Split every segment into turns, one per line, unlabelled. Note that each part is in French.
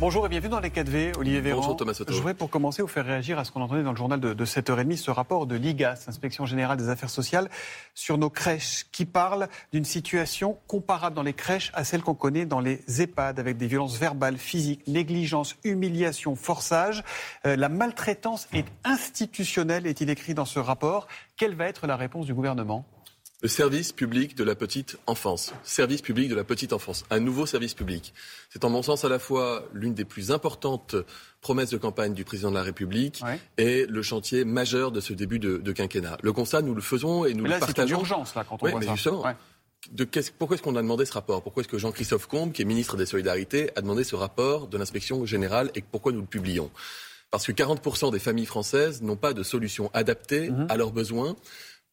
Bonjour et bienvenue dans les 4V, Olivier Véran.
Bonjour Thomas Soto.
Je voudrais pour commencer vous faire réagir à ce qu'on entendait dans le journal de, de 7h30, ce rapport de l'IGAS, Inspection Générale des Affaires Sociales, sur nos crèches, qui parle d'une situation comparable dans les crèches à celle qu'on connaît dans les EHPAD, avec des violences verbales, physiques, négligence, humiliation, forçage. Euh, la maltraitance est institutionnelle, est-il écrit dans ce rapport? Quelle va être la réponse du gouvernement?
Le service public de la petite enfance. Service public de la petite enfance. Un nouveau service public. C'est en mon sens à la fois l'une des plus importantes promesses de campagne du président de la République et le chantier majeur de ce début de, quinquennat. Le constat, nous le faisons et nous
là,
le partageons.
C'est urgence là quand on voit
mais
ça.
Justement, de pourquoi est-ce qu'on a demandé ce rapport? Pourquoi est-ce que Jean-Christophe Combe, qui est ministre des Solidarités, a demandé ce rapport de l'inspection générale et pourquoi nous le publions? Parce que 40% des familles françaises n'ont pas de solution adaptée mhm. à leurs besoins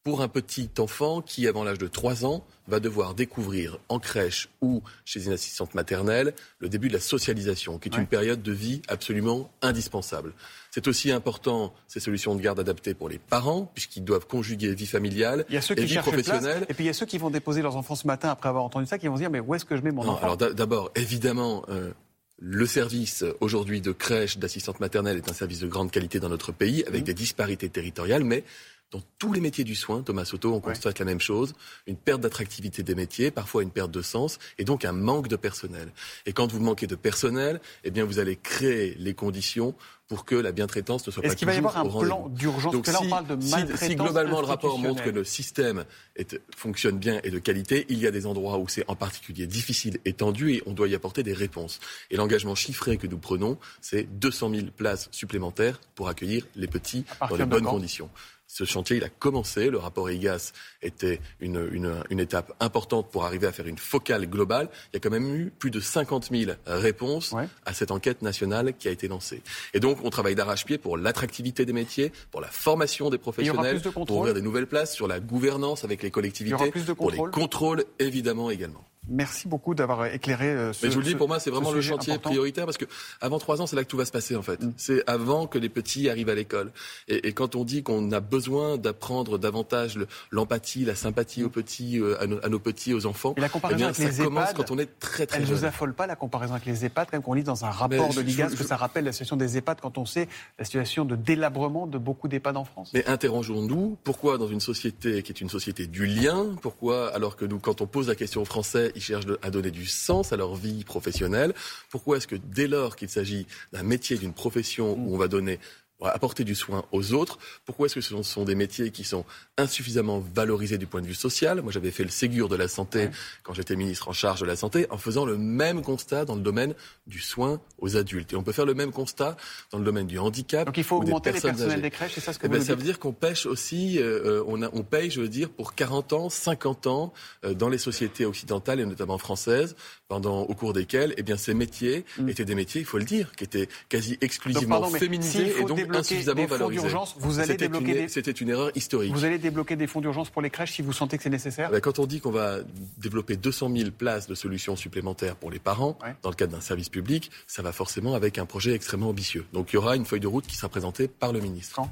pour un petit enfant qui, avant l'âge de 3 ans, va devoir découvrir en crèche ou chez une assistante maternelle le début de la socialisation, qui est une période de vie absolument indispensable. C'est aussi important, ces solutions de garde adaptées pour les parents, puisqu'ils doivent conjuguer vie familiale
il y a ceux
et
qui
vie professionnelle.
et puis il y a ceux qui vont déposer leurs enfants ce matin après avoir entendu ça, qui vont se dire mais où est-ce que je mets mon non, enfant?
Alors d'abord, évidemment, euh, le service aujourd'hui de crèche, d'assistante maternelle est un service de grande qualité dans notre pays, avec mmh. des disparités territoriales, mais dans tous les métiers du soin, Thomas Soto, on constate la même chose, une perte d'attractivité des métiers, parfois une perte de sens, et donc un manque de personnel. Et quand vous manquez de personnel, eh bien vous allez créer les conditions pour que la bientraitance ne soit pas toujours
Est-ce qu'il va y avoir un plan d'urgence
Donc,
là, on parle de
si, globalement le rapport montre que le système est, fonctionne bien et de qualité, il y a des endroits où c'est en particulier difficile et tendu et on doit y apporter des réponses. Et l'engagement chiffré que nous prenons, c'est 200 000 places supplémentaires pour accueillir les petits dans les bonnes conditions. Ce chantier, il a commencé. Le rapport IGAS était une, une, une, étape importante pour arriver à faire une focale globale. Il y a quand même eu plus de 50 000 réponses à cette enquête nationale qui a été lancée. Et donc, on travaille d'arrache-pied pour l'attractivité des métiers, pour la formation des professionnels, pour ouvrir des nouvelles places, sur la gouvernance avec les collectivités, pour les contrôles, évidemment, également.
Merci beaucoup d'avoir éclairé euh, ce
Mais je vous le dis, pour moi, c'est vraiment le chantier prioritaire parce que avant trois ans, c'est là que tout va se passer en fait. Mm. C'est avant que les petits arrivent à l'école. Et, et, quand on dit qu'on a besoin d'apprendre davantage l'empathie, la sympathie aux petits, euh, à, nos, petits, aux enfants,
et la comparaison eh bien, avec
ça
les
commence quand on est très très
Elle
ne
vous affole pas la comparaison avec les EHPAD, quand qu'on lit dans un rapport de l'IGAS que ça rappelle la situation des EHPAD quand on sait la situation de délabrement de beaucoup d'EHPAD en France.
Mais interrogeons-nous pourquoi dans une société qui est une société du lien, pourquoi alors que nous, quand on pose la question aux Français, ils cherchent à donner du sens à leur vie professionnelle. Pourquoi est-ce que dès lors qu'il s'agit d'un métier, d'une profession où on va donner apporter du soin aux autres. Pourquoi est-ce que ce sont des métiers qui sont insuffisamment valorisés du point de vue social? Moi, j'avais fait le Ségur de la santé quand j'étais ministre en charge de la santé, en faisant le même constat dans le domaine du soin aux adultes. Et on peut faire le même constat dans le domaine du handicap.
Donc il faut augmenter les personnels des crèches, c'est ça ce que eh vous
ben, Ça veut dire qu'on pêche aussi, euh, on, a, on paye, je veux dire, pour 40 ans, 50 ans euh, dans les sociétés occidentales et notamment françaises, pendant au cours desquels, eh bien, ces métiers mm. étaient des métiers, il faut le dire, qui étaient quasi exclusivement féminisés et donc insuffisamment valorisés.
Vous allez débloquer
une, C'était une erreur historique.
Vous allez débloquer des fonds d'urgence pour les crèches si vous sentez que c'est nécessaire
ben, Quand on dit qu'on va développer 200 000 places de solutions supplémentaires pour les parents, dans le cadre d'un service public, ça va forcément avec un projet extrêmement ambitieux. Donc il y aura une feuille de route qui sera présentée par le ministre.
Quand?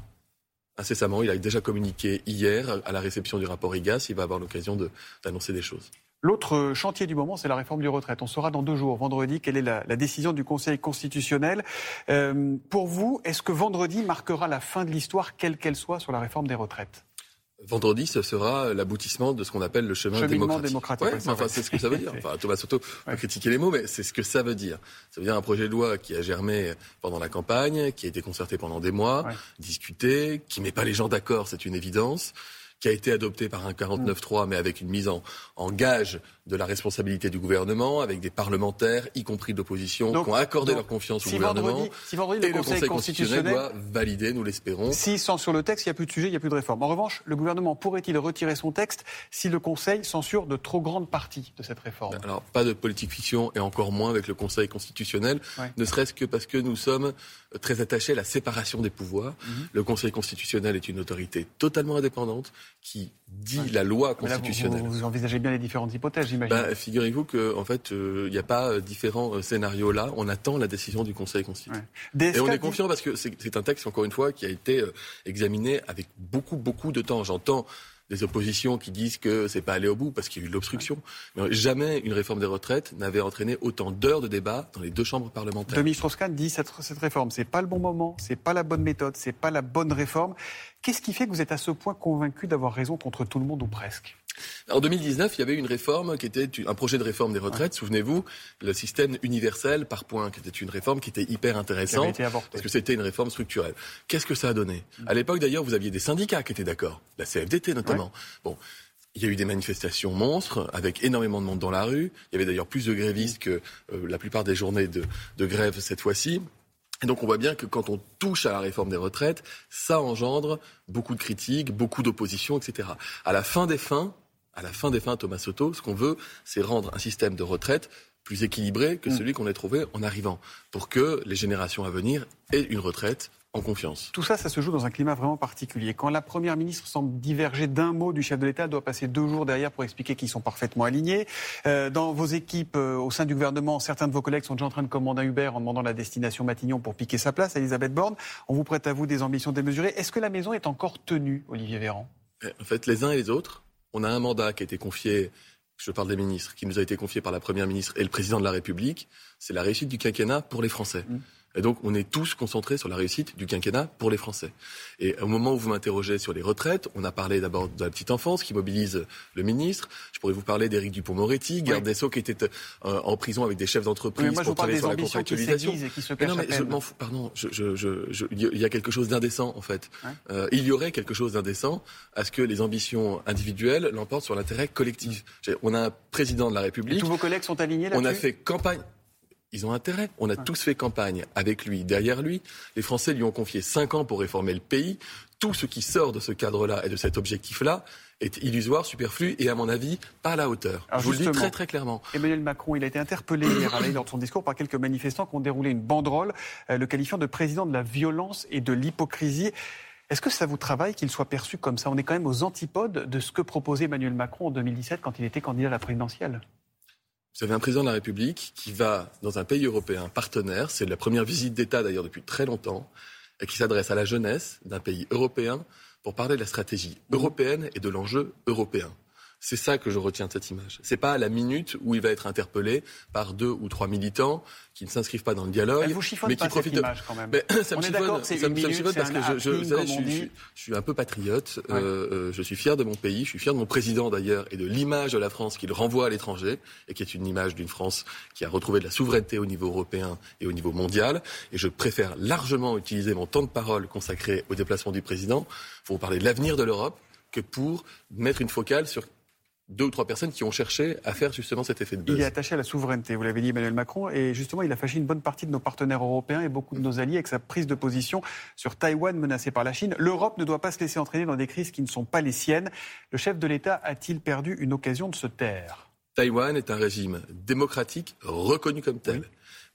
Incessamment, il a déjà communiqué hier à la réception du rapport IGAS, il va avoir l'occasion d'annoncer des choses.
L'autre chantier du moment, c'est la réforme du retraite. On saura dans deux jours, vendredi, quelle est la, décision du Conseil constitutionnel. Euh, pour vous, est-ce que vendredi marquera la fin de l'histoire, quelle qu'elle soit, sur la réforme des retraites?
Vendredi, ce sera l'aboutissement de ce qu'on appelle le chemin démocratique. enfin, c'est ce que ça veut dire. Enfin, Thomas Soto peut critiquer les mots, mais c'est ce que ça veut dire. Ça veut dire un projet de loi qui a germé pendant la campagne, qui a été concerté pendant des mois, discuté, qui met pas les gens d'accord, c'est une évidence qui a été adopté par un 49-3, mais avec une mise en, en, gage de la responsabilité du gouvernement, avec des parlementaires, y compris d'opposition, qui ont accordé leur confiance au gouvernement.
si vendredi, le,
et
Conseil
le Conseil constitutionnel doit valider, nous l'espérons.
S'il censure sur le texte, il n'y a plus de sujet, il n'y a plus de réforme. En revanche, le gouvernement pourrait-il retirer son texte si le Conseil censure de trop grandes parties de cette réforme?
Alors, pas de politique fiction, et encore moins avec le Conseil constitutionnel, ne serait-ce que parce que nous sommes très attachés à la séparation des pouvoirs. Mhm. Le Conseil constitutionnel est une autorité totalement indépendante qui dit la loi constitutionnelle.
vous, envisagez bien les différentes hypothèses, j'imagine.
Bah, figurez-vous qu'en en fait, il n'y a pas différents scénarios là. On attend la décision du Conseil constitutionnel. Et on est confiant parce que c'est un texte, encore une fois, qui a été examiné avec beaucoup, beaucoup de temps. J'entends des oppositions qui disent que c'est pas allé au bout parce qu'il y a eu l'obstruction. Mais jamais une réforme des retraites n'avait entraîné autant d'heures de débat dans les deux chambres parlementaires.
Dominique Strauss-Kahn dit cette, cette réforme, c'est pas le bon moment, c'est pas la bonne méthode, c'est pas la bonne réforme. Qu'est-ce qui fait que vous êtes à ce point convaincu d'avoir raison contre tout le monde ou presque?
En 2019, il y avait une réforme qui était un projet de réforme des retraites. Souvenez-vous, le système universel par points, qui était une réforme qui était hyper intéressante parce que c'était une réforme structurelle. Qu'est-ce que ça a donné? À l'époque, d'ailleurs, vous aviez des syndicats qui étaient d'accord, la CFDT notamment. Bon. Il y a eu des manifestations monstres avec énormément de monde dans la rue. Il y avait d'ailleurs plus de grévistes que euh, la plupart des journées de, de grève cette fois-ci. Et donc on voit bien que quand on touche à la réforme des retraites, ça engendre beaucoup de critiques, beaucoup d'opposition, etc. À la fin des fins, à la fin des fins, Thomas Soto, ce qu'on veut, c'est rendre un système de retraite plus équilibré que mm. celui qu'on a trouvé en arrivant, pour que les générations à venir aient une retraite en confiance.
Tout ça, ça se joue dans un climat vraiment particulier. Quand la Première ministre semble diverger d'un mot du chef de l'État, elle doit passer deux jours derrière pour expliquer qu'ils sont parfaitement alignés. Euh, dans vos équipes, euh, au sein du gouvernement, certains de vos collègues sont déjà en train de commander un Uber en demandant la destination Matignon pour piquer sa place, Elisabeth Borne. On vous prête à vous des ambitions démesurées. Est-ce que la maison est encore tenue, Olivier Véran?
Eh, En fait, les uns et les autres on a un mandat qui a été confié, je parle des ministres, qui nous a été confié par la Première ministre et le Président de la République, c'est la réussite du quinquennat pour les Français. Mmh. Et donc, on est tous concentrés sur la réussite du quinquennat pour les Français. Et au moment où vous m'interrogez sur les retraites, on a parlé d'abord de la petite enfance qui mobilise le ministre. Je pourrais vous parler d'éric Dupont-Moretti, garde des Sceaux qui était euh, en prison avec des chefs d'entreprise
pour travailler sur la contractualisation. Qui se non, mais
je m'en fous. Pardon, je, je, je, il y a quelque chose d'indécent en fait. Euh, il y aurait quelque chose d'indécent à ce que les ambitions individuelles l'emportent sur l'intérêt collectif. On a un président de la République. Et
tous vos collègues sont alignés là-dessus.
On a fait campagne ils ont intérêt. On a tous fait campagne avec lui, derrière lui. Les Français lui ont confié cinq ans pour réformer le pays. Tout ce qui sort de ce cadre-là et de cet objectif-là est illusoire, superflu et, à mon avis, pas à la hauteur. Je vous le dis très très clairement.
Emmanuel Macron, il a été interpellé hier à lors de son discours par quelques manifestants qui ont déroulé une banderole euh, le qualifiant de président de la violence et de l'hypocrisie. Est-ce que ça vous travaille qu'il soit perçu comme ça? On est quand même aux antipodes de ce que proposait Emmanuel Macron en 2017 quand il était candidat à la présidentielle.
Vous avez un président de la République qui va dans un pays européen partenaire, c'est la première visite d'État d'ailleurs depuis très longtemps, et qui s'adresse à la jeunesse d'un pays européen pour parler de la stratégie européenne et de l'enjeu européen. C'est ça que je retiens de cette image. C'est pas à la minute où il va être interpellé par deux ou trois militants qui ne s'inscrivent pas dans le dialogue,
mais qui profitent de. Quand même. Mais,
ça me chiffonne, ça, me chiffonne parce que je, je, je, je, suis un peu patriote. Euh, euh, je suis fier de mon pays. Je suis fier de mon président d'ailleurs et de l'image de la France qu'il renvoie à l'étranger et qui est une image d'une France qui a retrouvé de la souveraineté au niveau européen et au niveau mondial. Et je préfère largement utiliser mon temps de parole consacré au déplacement du président pour vous parler de l'avenir de l'Europe que pour mettre une focale sur deux ou trois personnes qui ont cherché à faire justement cet effet de buzz.
Il est attaché à la souveraineté, vous l'avez dit Emmanuel Macron, et justement il a fâché une bonne partie de nos partenaires européens et beaucoup de nos alliés avec sa prise de position sur Taïwan menacé par la Chine. L'Europe ne doit pas se laisser entraîner dans des crises qui ne sont pas les siennes. Le chef de l'État a-t-il perdu une occasion de se taire?
Taïwan est un régime démocratique reconnu comme tel.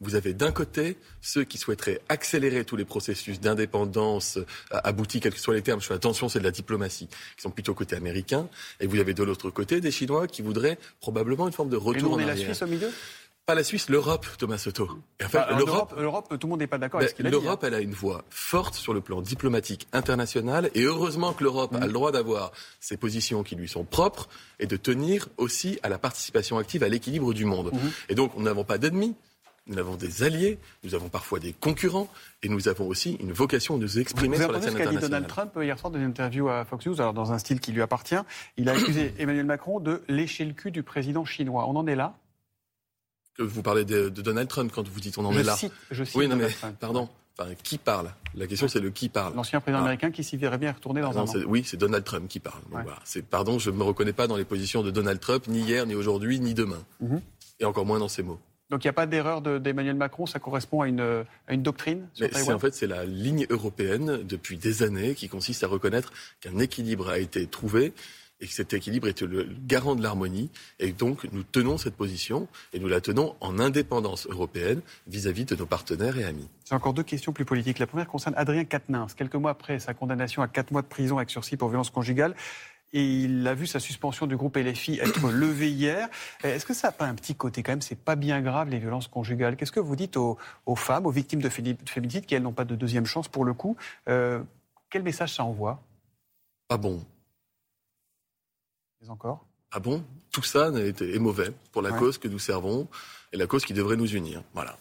Vous avez d'un côté ceux qui souhaiteraient accélérer tous les processus d'indépendance euh, aboutis, quels que soient les termes. Fais attention, c'est de la diplomatie, qui sont plutôt côté américain. Et vous avez de l'autre côté des Chinois qui voudraient probablement une forme de retour
Et nous,
on
est la Suisse au milieu?
Pas la Suisse, l'Europe, Thomas Soto.
Et en fait, bah, l'Europe, l'Europe, tout le monde n'est pas d'accord avec ce qu'il a
dit. L'Europe, hein. elle a une voix forte sur le plan diplomatique international, et heureusement que l'Europe a le droit d'avoir ses positions qui lui sont propres et de tenir aussi à la participation active à l'équilibre du monde. Mm-hmm. Et donc, nous n'avons pas d'ennemis, nous avons des alliés, nous avons parfois des concurrents, et nous avons aussi une vocation de nous exprimer sur la scène internationale.
Vous ce qu'a dit Donald Trump hier soir dans une interview à Fox News, alors dans un style qui lui appartient. Il a accusé Emmanuel Macron de lécher le cul du président chinois. On en est là
Vous parlez de, Donald Trump quand vous dites on en est là.
je cite
oui, non, mais pardon. Enfin, qui parle? La question, c'est le qui parle.
L'ancien président ah. américain qui s'y verrait bien retourner dans un an.
Oui, c'est Donald Trump qui parle. Pardon, je ne me reconnais pas dans les positions de Donald Trump, ni hier, ni aujourd'hui, ni demain. Mhm. Et encore moins dans ses mots.
Donc il n'y a pas d'erreur d'Emmanuel Macron, ça correspond à une, une doctrine sur
En fait, c'est la ligne européenne depuis des années qui consiste à reconnaître qu'un équilibre a été trouvé et que cet équilibre est le garant de l'harmonie. Et donc, nous tenons cette position et nous la tenons en indépendance européenne vis-à-vis de nos partenaires et amis.
J'ai encore deux questions plus politiques. La première concerne Adrien Quatennens. Quelques mois après sa condamnation à quatre mois de prison avec sursis pour violence conjugale, et il a vu sa suspension du groupe LFI être levée hier. Est-ce que ça n'a pas un petit côté quand même C'est pas bien grave les violences conjugales? Qu'est-ce que vous dites aux, femmes, aux victimes de féminicide qui elles n'ont pas de deuxième chance pour le coup? Euh, Quel message ça envoie?
Pas bon?
Mais encore?
Ah bon? Tout ça est, mauvais pour la cause que nous servons et la cause qui devrait nous unir. Voilà.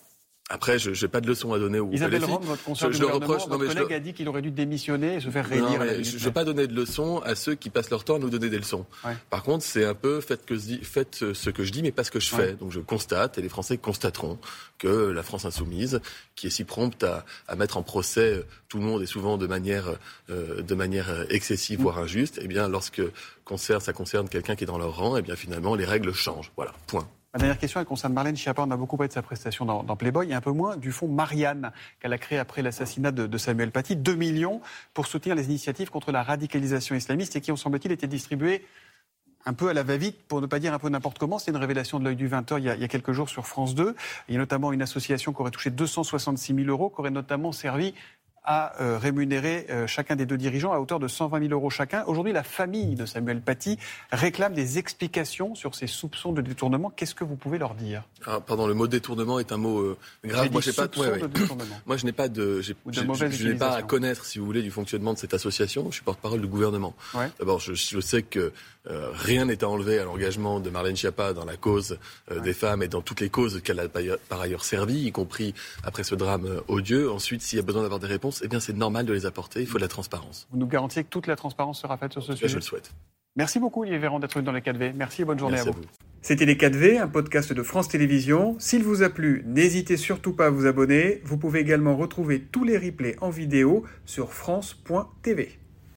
Après, je n'ai pas de leçon à donner au
Isabelle Rome, votre conseiller je, le reproche, votre collègue a dit qu'il aurait dû démissionner et se faire réélire.
je ne vais pas donner de leçons à ceux qui passent leur temps à nous donner des leçons. Par contre, c'est un peu faites, que, faites, ce que je dis, mais pas ce que je fais. Donc je constate, et les Français constateront, que la France insoumise, qui est si prompte à, à mettre en procès tout le monde et souvent de manière, euh, de manière excessive, voire injuste, eh bien, lorsque concerne, ça concerne quelqu'un qui est dans leur rang, eh bien, finalement, les règles changent. Voilà, point.
Ma dernière question, elle concerne Marlène Schiappa. On a beaucoup parlé de sa prestation dans, Playboy et un peu moins du fonds Marianne qu'elle a créé après l'assassinat de, Samuel Paty. 2 millions pour soutenir les initiatives contre la radicalisation islamiste et qui ont, semble-t-il, été distribués un peu à la va-vite, pour ne pas dire un peu n'importe comment. C'est une révélation de l'œil du 20h il, il, y a quelques jours sur France 2. Il y a notamment une association qui aurait touché 266 000 euros, qui aurait notamment servi à euh, rémunérer euh, chacun des deux dirigeants à hauteur de 120 000 euros chacun. Aujourd'hui, la famille de Samuel Paty réclame des explications sur ces soupçons de détournement. Qu'est-ce que vous pouvez leur dire?
Ah, Pardon, le mot détournement est un mot euh, grave. Moi, pas, Moi, je n'ai pas de, je, n'ai pas à connaître, si vous voulez, du fonctionnement de cette association. Je suis porte-parole du gouvernement. D'abord, je, je, sais que rien n'est à enlever à l'engagement de Marlène Schiappa dans la cause des femmes et dans toutes les causes qu'elle a par ailleurs servi, y compris après ce drame odieux. Ensuite, s'il y a besoin d'avoir des réponses, eh bien c'est normal de les apporter. Il faut de la transparence.
Vous nous garantissez que toute la transparence sera faite sur ce sujet
Je le souhaite.
Merci beaucoup, Olivier Véran, d'être venu dans les 4V. Merci et bonne journée à vous. C'était Les 4V, un podcast de France Télévisions. S'il vous a plu, n'hésitez surtout pas à vous abonner. Vous pouvez également retrouver tous les replays en vidéo sur France.tv.